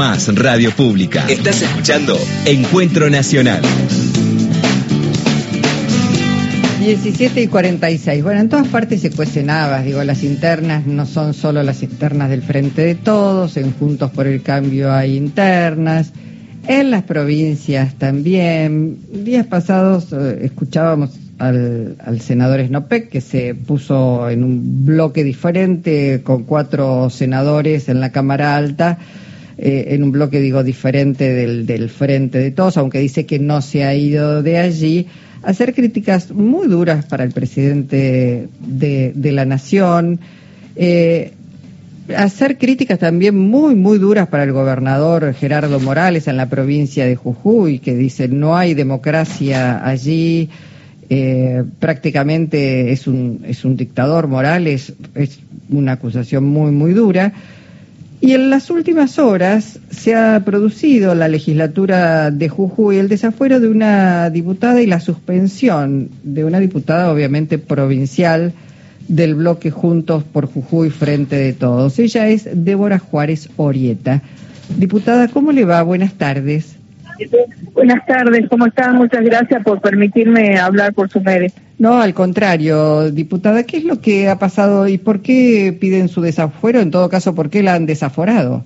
más radio pública. Estás escuchando Encuentro Nacional. 17 y 46. Bueno, en todas partes se cuestionaba, digo, las internas no son solo las internas del Frente de Todos, en Juntos por el Cambio hay internas, en las provincias también. Días pasados eh, escuchábamos al, senador Snopek que se puso en un bloque diferente con cuatro senadores en la Cámara Alta. Eh, en un bloque, digo, diferente del, Frente de Todos, aunque dice que no se ha ido de allí hacer críticas muy duras para el presidente de, la nación, eh, hacer críticas también muy, muy duras para el gobernador Gerardo Morales en la provincia de Jujuy, que dice no hay democracia allí, eh, prácticamente es un, es un dictador Morales, es una acusación muy, muy dura. Y en las últimas horas se ha producido la legislatura de Jujuy el desafuero de una diputada y la suspensión de una diputada, obviamente provincial, del bloque Juntos por Jujuy Frente de Todos. Ella es Débora Juárez Orieta. Diputada, ¿cómo le va? Buenas tardes. Buenas tardes, ¿cómo están? Muchas gracias por permitirme hablar por su medio. No, al contrario, diputada, ¿qué es lo que ha pasado y por qué piden su desafuero? En todo caso, ¿por qué la han desaforado?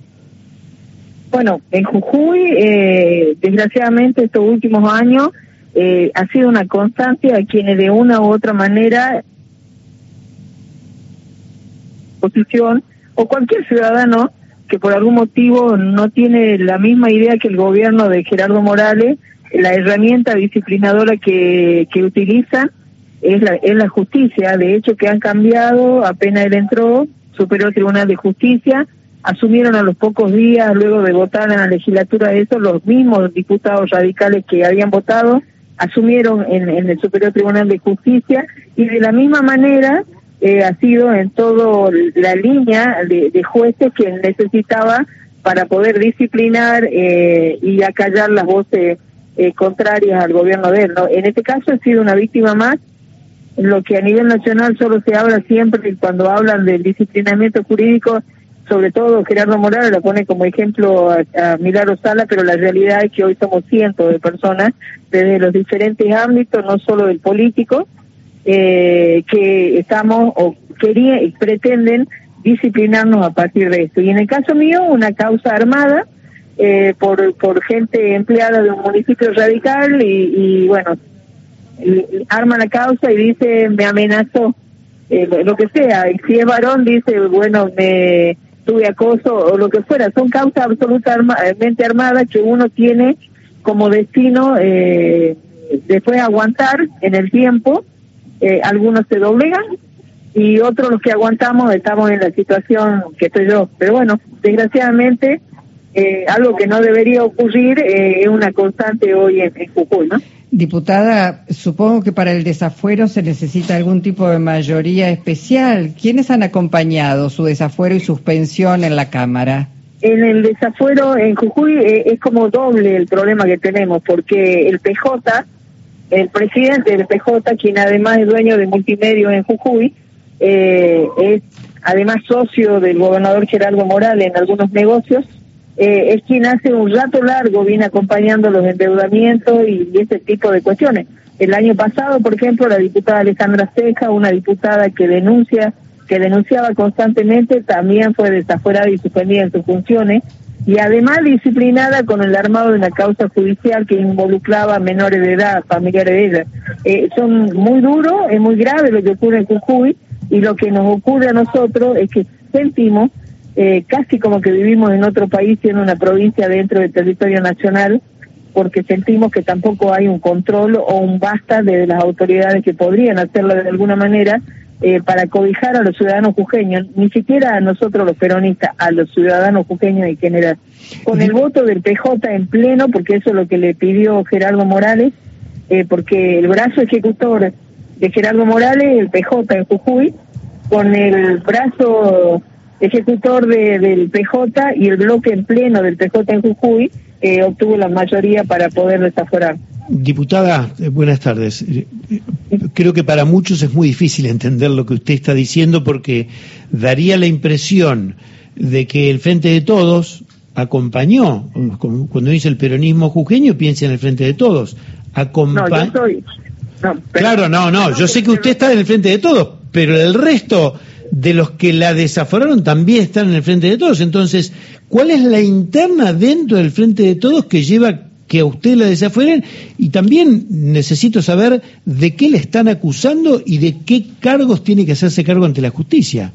Bueno, en Jujuy, eh, desgraciadamente estos últimos años, eh, ha sido una constante a quienes de una u otra manera, posición o cualquier ciudadano que por algún motivo no tiene la misma idea que el gobierno de Gerardo Morales, la herramienta disciplinadora que, que utilizan es la, es la justicia. De hecho, que han cambiado, apenas él entró, Superior Tribunal de Justicia, asumieron a los pocos días, luego de votar en la legislatura eso, los mismos diputados radicales que habían votado, asumieron en, en el Superior Tribunal de Justicia y de la misma manera eh, ha sido en toda la línea de, jueces que necesitaba para poder disciplinar eh, y acallar las voces eh, contrarias al gobierno de él. ¿no? En este caso ha sido una víctima más, lo que a nivel nacional solo se habla siempre cuando hablan del disciplinamiento jurídico, sobre todo Gerardo Morales lo pone como ejemplo a, a Milagro Sala, pero la realidad es que hoy somos cientos de personas desde los diferentes ámbitos, no solo del político, eh, que estamos o querían y pretenden disciplinarnos a partir de esto. Y en el caso mío, una causa armada eh, por, por gente empleada de un municipio radical y, bueno, arma la causa y dice, me amenazó, eh, lo que sea. Y si es varón, dice, bueno, me tuve acoso o lo que fuera. Son causas absolutamente armadas que uno tiene como destino eh, después aguantar en el tiempo eh, algunos se doblegan y otros los que aguantamos estamos en la situación que estoy yo. Pero bueno, desgraciadamente, eh, algo que no debería ocurrir eh, es una constante hoy en, en Jujuy, ¿no? Diputada, supongo que para el desafuero se necesita algún tipo de mayoría especial. ¿Quiénes han acompañado su desafuero y suspensión en la Cámara? En el desafuero en Jujuy es como doble el problema que tenemos, porque el PJ el presidente del PJ, quien además es dueño de multimedia en Jujuy, eh, es además socio del gobernador Gerardo Morales en algunos negocios, eh, es quien hace un rato largo viene acompañando los endeudamientos y, ese tipo de cuestiones. El año pasado, por ejemplo, la diputada Alejandra Ceja, una diputada que denuncia, que denunciaba constantemente, también fue desafuerada y suspendida en sus funciones y además disciplinada con el armado de una causa judicial que involucraba menores de edad, familiares de ella. Eh, son muy duros, es muy grave lo que ocurre en Jujuy y lo que nos ocurre a nosotros es que sentimos eh, casi como que vivimos en otro país, en una provincia dentro del territorio nacional, porque sentimos que tampoco hay un control o un basta de las autoridades que podrían hacerlo de alguna manera eh, para cobijar a los ciudadanos jujeños, ni siquiera a nosotros los peronistas, a los ciudadanos jujeños en general. Con el voto del PJ en pleno, porque eso es lo que le pidió Gerardo Morales, eh, porque el brazo ejecutor de Gerardo Morales, el PJ en Jujuy, con el brazo ejecutor de, del PJ y el bloque en pleno del PJ en Jujuy, eh, obtuvo la mayoría para poder desaforar. Diputada, eh, buenas tardes. Eh, creo que para muchos es muy difícil entender lo que usted está diciendo porque daría la impresión de que el Frente de Todos acompañó, cuando dice el peronismo jujeño, piensa en el frente de todos. no, yo soy... claro, no, no, yo sé que usted está en el frente de todos, pero el resto de los que la desaforaron también están en el frente de todos. Entonces, ¿cuál es la interna dentro del frente de todos que lleva que a usted la desafueren? Y también necesito saber de qué le están acusando y de qué cargos tiene que hacerse cargo ante la justicia.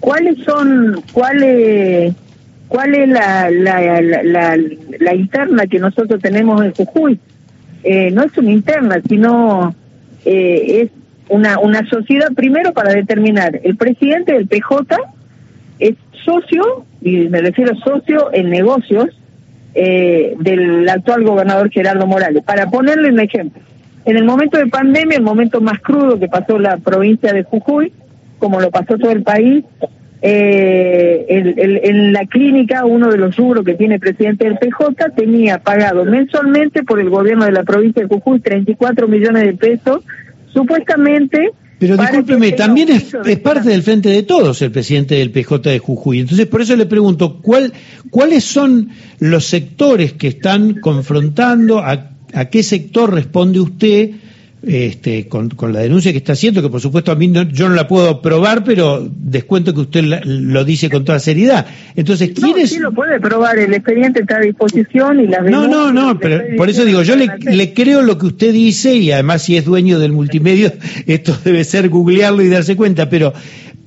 ¿Cuáles son, cuáles cuál es la, la, la, la, interna que nosotros tenemos en Jujuy. Eh, no es una interna, sino eh, es una, una sociedad, primero para determinar, el presidente del PJ es socio, y me refiero socio en negocios, eh, del actual gobernador Gerardo Morales. Para ponerle un ejemplo, en el momento de pandemia, el momento más crudo que pasó la provincia de Jujuy, como lo pasó todo el país, eh, en la clínica, uno de los rubros que tiene el presidente del PJ tenía pagado mensualmente por el gobierno de la provincia de Jujuy 34 millones de pesos, supuestamente. Pero discúlpeme, también es, parte del frente de todos el presidente del PJ de Jujuy. Entonces, por eso le pregunto, ¿cuál, ¿cuáles son los sectores que están confrontando? ¿A, a qué sector responde usted? Este, con, la denuncia que está haciendo, que por supuesto a mí yo no la puedo probar, pero descuento que usted lo dice con toda seriedad. Entonces, ¿quién no, Sí lo puede probar, el expediente está a disposición y la No, no, no, pero por eso digo, yo le, le, creo lo que usted dice y además si es dueño del multimedio, esto debe ser googlearlo y darse cuenta, pero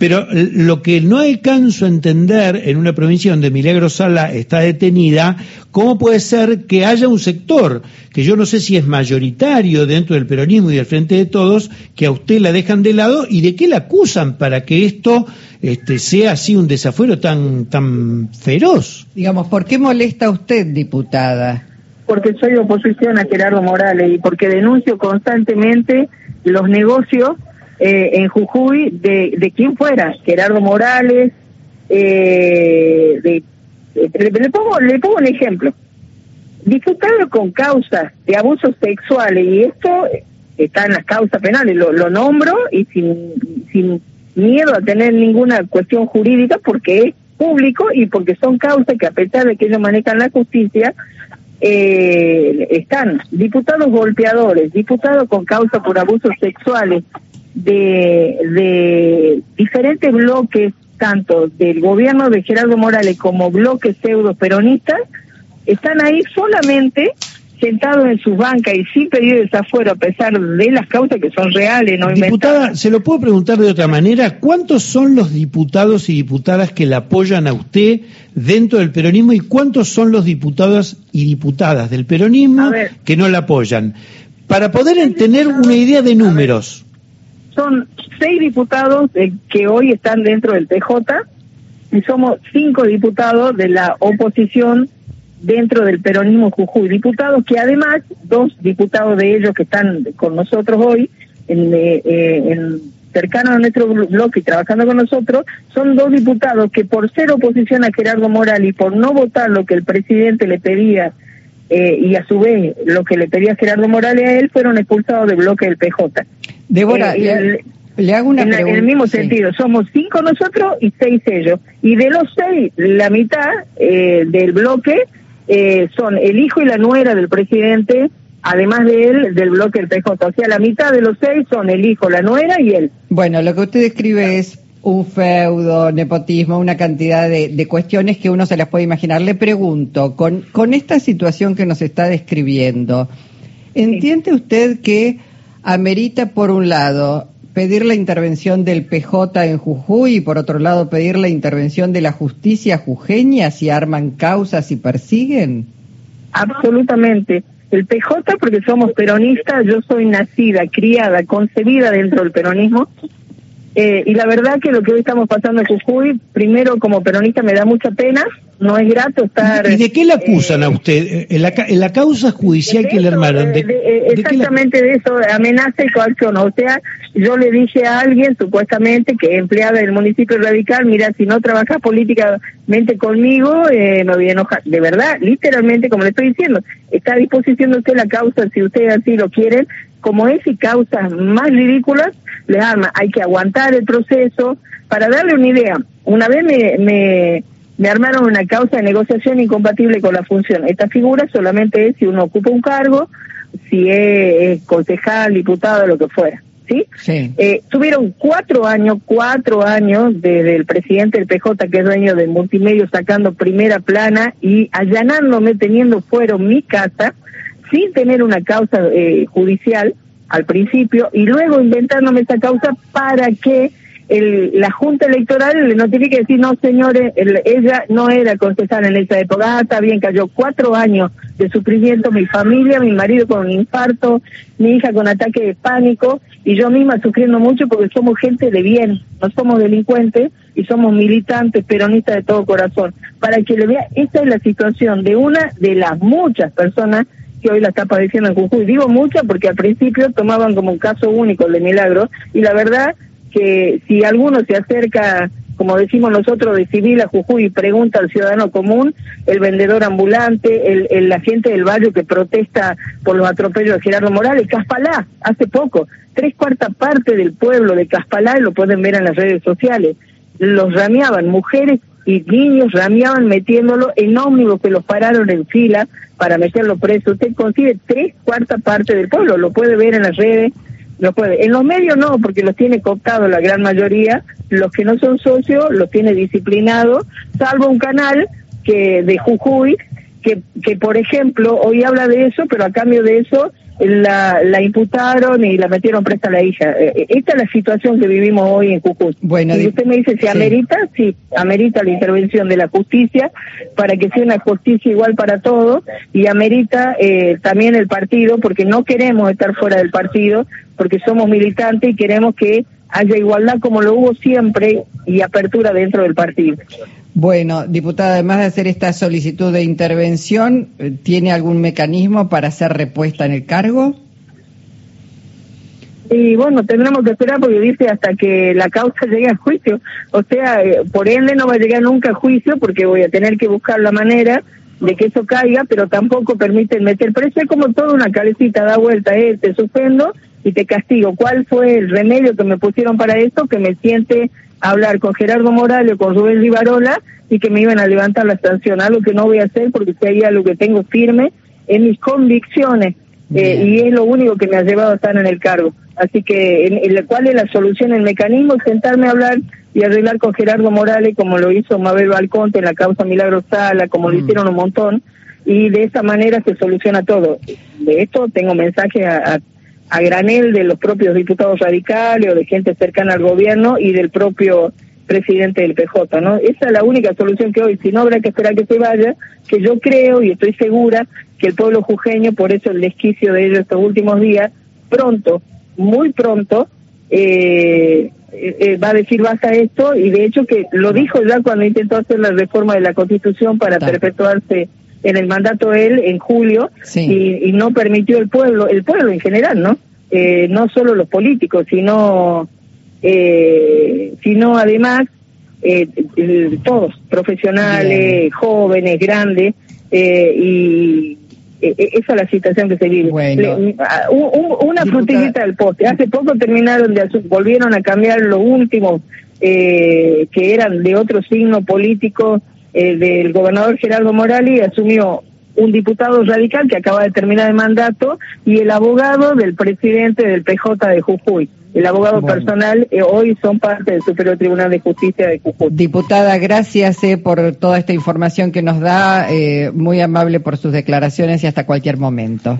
pero lo que no alcanzo a entender en una provincia donde Milagro Sala está detenida, ¿cómo puede ser que haya un sector, que yo no sé si es mayoritario dentro del peronismo y del frente de todos, que a usted la dejan de lado y de qué la acusan para que esto este, sea así un desafuero tan, tan feroz? Digamos, ¿por qué molesta a usted, diputada? Porque soy oposición a Gerardo Morales y porque denuncio constantemente los negocios eh, en Jujuy de, de quien fuera, Gerardo Morales, eh, de, le, pongo, le pongo un ejemplo. Diputado con causas de abusos sexuales, y esto está en las causas penales, lo, lo nombro y sin, sin miedo a tener ninguna cuestión jurídica porque es público y porque son causas que a pesar de que ellos manejan la justicia, eh, están diputados golpeadores, diputados con causa por abusos sexuales, de, de diferentes bloques, tanto del gobierno de Gerardo Morales como bloques pseudo peronistas, están ahí solamente sentados en sus bancas y sin pedir desafuero a pesar de las causas que son reales, no Diputada, se lo puedo preguntar de otra manera, ¿cuántos son los diputados y diputadas que la apoyan a usted dentro del peronismo y cuántos son los diputados y diputadas del peronismo que no la apoyan? Para poder tener una idea de números son seis diputados eh, que hoy están dentro del PJ y somos cinco diputados de la oposición dentro del peronismo Jujuy. Diputados que además, dos diputados de ellos que están con nosotros hoy, en, eh, eh, en cercanos a nuestro bloque y trabajando con nosotros, son dos diputados que por ser oposición a Gerardo Morales y por no votar lo que el presidente le pedía y a su vez lo que le pedía Gerardo Morales a él, fueron expulsados del bloque del PJ. Débora, eh, le, hago una pregunta. En el mismo sentido, somos cinco nosotros y seis ellos. Y de los seis, la mitad eh, del bloque eh, son el hijo y la nuera del presidente, además de él, del bloque del PJ. O sea, la mitad de los seis son el hijo, la nuera y él. Bueno, lo que usted describe es un feudo, nepotismo, una cantidad de, de, cuestiones que uno se las puede imaginar. Le pregunto, con, con esta situación que nos está describiendo, ¿entiende usted que amerita, por un lado, pedir la intervención del PJ en Jujuy y, por otro lado, pedir la intervención de la justicia jujeña si arman causas y persiguen? Absolutamente. El PJ, porque somos peronistas, yo soy nacida, criada, concebida dentro del peronismo, eh, y la verdad que lo que hoy estamos pasando en Jujuy, primero como peronista me da mucha pena, no es grato estar... ¿Y de qué le acusan a eh, usted? En la, en la causa judicial que le armaron. De, exactamente de eso, amenaza y coacción. O sea, yo le dije a alguien, supuestamente, que empleada del municipio radical, mira, si no trabajas políticamente conmigo, eh, me voy a enojar. De verdad, literalmente, como le estoy diciendo, está a disposición de usted la causa, si ustedes así lo quieren, como es y causas más ridículas, les arma. Hay que aguantar el proceso. Para darle una idea, una vez me, me, me armaron una causa de negociación incompatible con la función. Esta figura solamente es si uno ocupa un cargo, si es, concejal, diputado, lo que fuera. ¿Sí? Sí. Eh, tuvieron cuatro años, cuatro años desde el presidente del PJ, que es dueño del multimedio, sacando primera plana y allanándome, teniendo fuero mi casa, sin tener una causa eh, judicial al principio, y luego inventándome esa causa para que el, la Junta Electoral le notifique decir, no señores, ella no era concejal en esa época, ah, está bien, cayó cuatro años de sufrimiento, mi familia, mi marido con un infarto, mi hija con ataque de pánico, y yo misma sufriendo mucho porque somos gente de bien, no somos delincuentes y somos militantes peronistas de todo corazón. Para que le vea, esta es la situación de una de las muchas personas que hoy la está padeciendo en Jujuy. Digo muchas porque al principio tomaban como un caso único el de Milagro y la verdad que si alguno se acerca, como decimos nosotros, de civil a Jujuy y pregunta al ciudadano común, el vendedor ambulante, el, el, la gente del barrio que protesta por los atropellos de Gerardo Morales, Caspalá, hace poco, tres cuartas partes del pueblo de Caspalá, lo pueden ver en las redes sociales, los rameaban, mujeres y niños rameaban metiéndolo en ómnibus que los pararon en fila para meterlo preso. Usted consigue tres cuartas partes del pueblo, lo puede ver en las redes, no puede. En los medios no, porque los tiene cooptados la gran mayoría. Los que no son socios los tiene disciplinados, salvo un canal que de Jujuy, que, que por ejemplo hoy habla de eso, pero a cambio de eso la, la imputaron y la metieron presta a la hija. Eh, eh, esta es la situación que vivimos hoy en Jujuy. Bueno, y usted me dice si amerita, sí, amerita la intervención de la justicia para que sea una justicia igual para todos y amerita eh, también el partido porque no queremos estar fuera del partido porque somos militantes y queremos que haya igualdad como lo hubo siempre y apertura dentro del partido. Bueno, diputada, además de hacer esta solicitud de intervención, eh, ¿tiene algún mecanismo para ser repuesta en el cargo? Y bueno, tendremos que esperar porque dice hasta que la causa llegue a juicio. O sea, eh, por ende no va a llegar nunca a juicio porque voy a tener que buscar la manera de que eso caiga, pero tampoco permiten meter preso. Es como toda una cabecita, da vuelta, eh, te suspendo y te castigo. ¿Cuál fue el remedio que me pusieron para eso? Que me siente hablar con Gerardo Morales o con Rubén Rivarola y que me iban a levantar la sanción, algo que no voy a hacer porque si hay algo que tengo firme en mis convicciones eh, y es lo único que me ha llevado a estar en el cargo. Así que, en, ¿cuál es la solución? El mecanismo sentarme a hablar y arreglar con Gerardo Morales, como lo hizo Mabel Balconte en la causa Milagro Sala, como lo mm. hicieron un montón, y de esa manera se soluciona todo. De esto tengo mensaje a, a a granel de los propios diputados radicales o de gente cercana al gobierno y del propio presidente del PJ, ¿no? Esa es la única solución que hoy, si no habrá que esperar que se vaya, que yo creo y estoy segura que el pueblo jujeño, por eso el desquicio de ellos estos últimos días, pronto, muy pronto, eh, eh, eh, va a decir basta esto y de hecho que lo dijo ya cuando intentó hacer la reforma de la constitución para perpetuarse en el mandato él en julio y, no permitió el pueblo, el pueblo en general, ¿no? Eh, no solo los políticos, sino, eh, sino además eh, todos, profesionales, jóvenes, grandes, y esa es la situación que se vive. una frutillita del poste. Hace poco terminaron de volvieron a cambiar los últimos que eran de otro signo político eh, del gobernador Gerardo Morales asumió un diputado radical que acaba de terminar el mandato y el abogado del presidente del PJ de Jujuy. El abogado personal eh, hoy son parte del Superior Tribunal de Justicia de Jujuy. Diputada, gracias eh, por toda esta información que nos da, muy amable por sus declaraciones y hasta cualquier momento.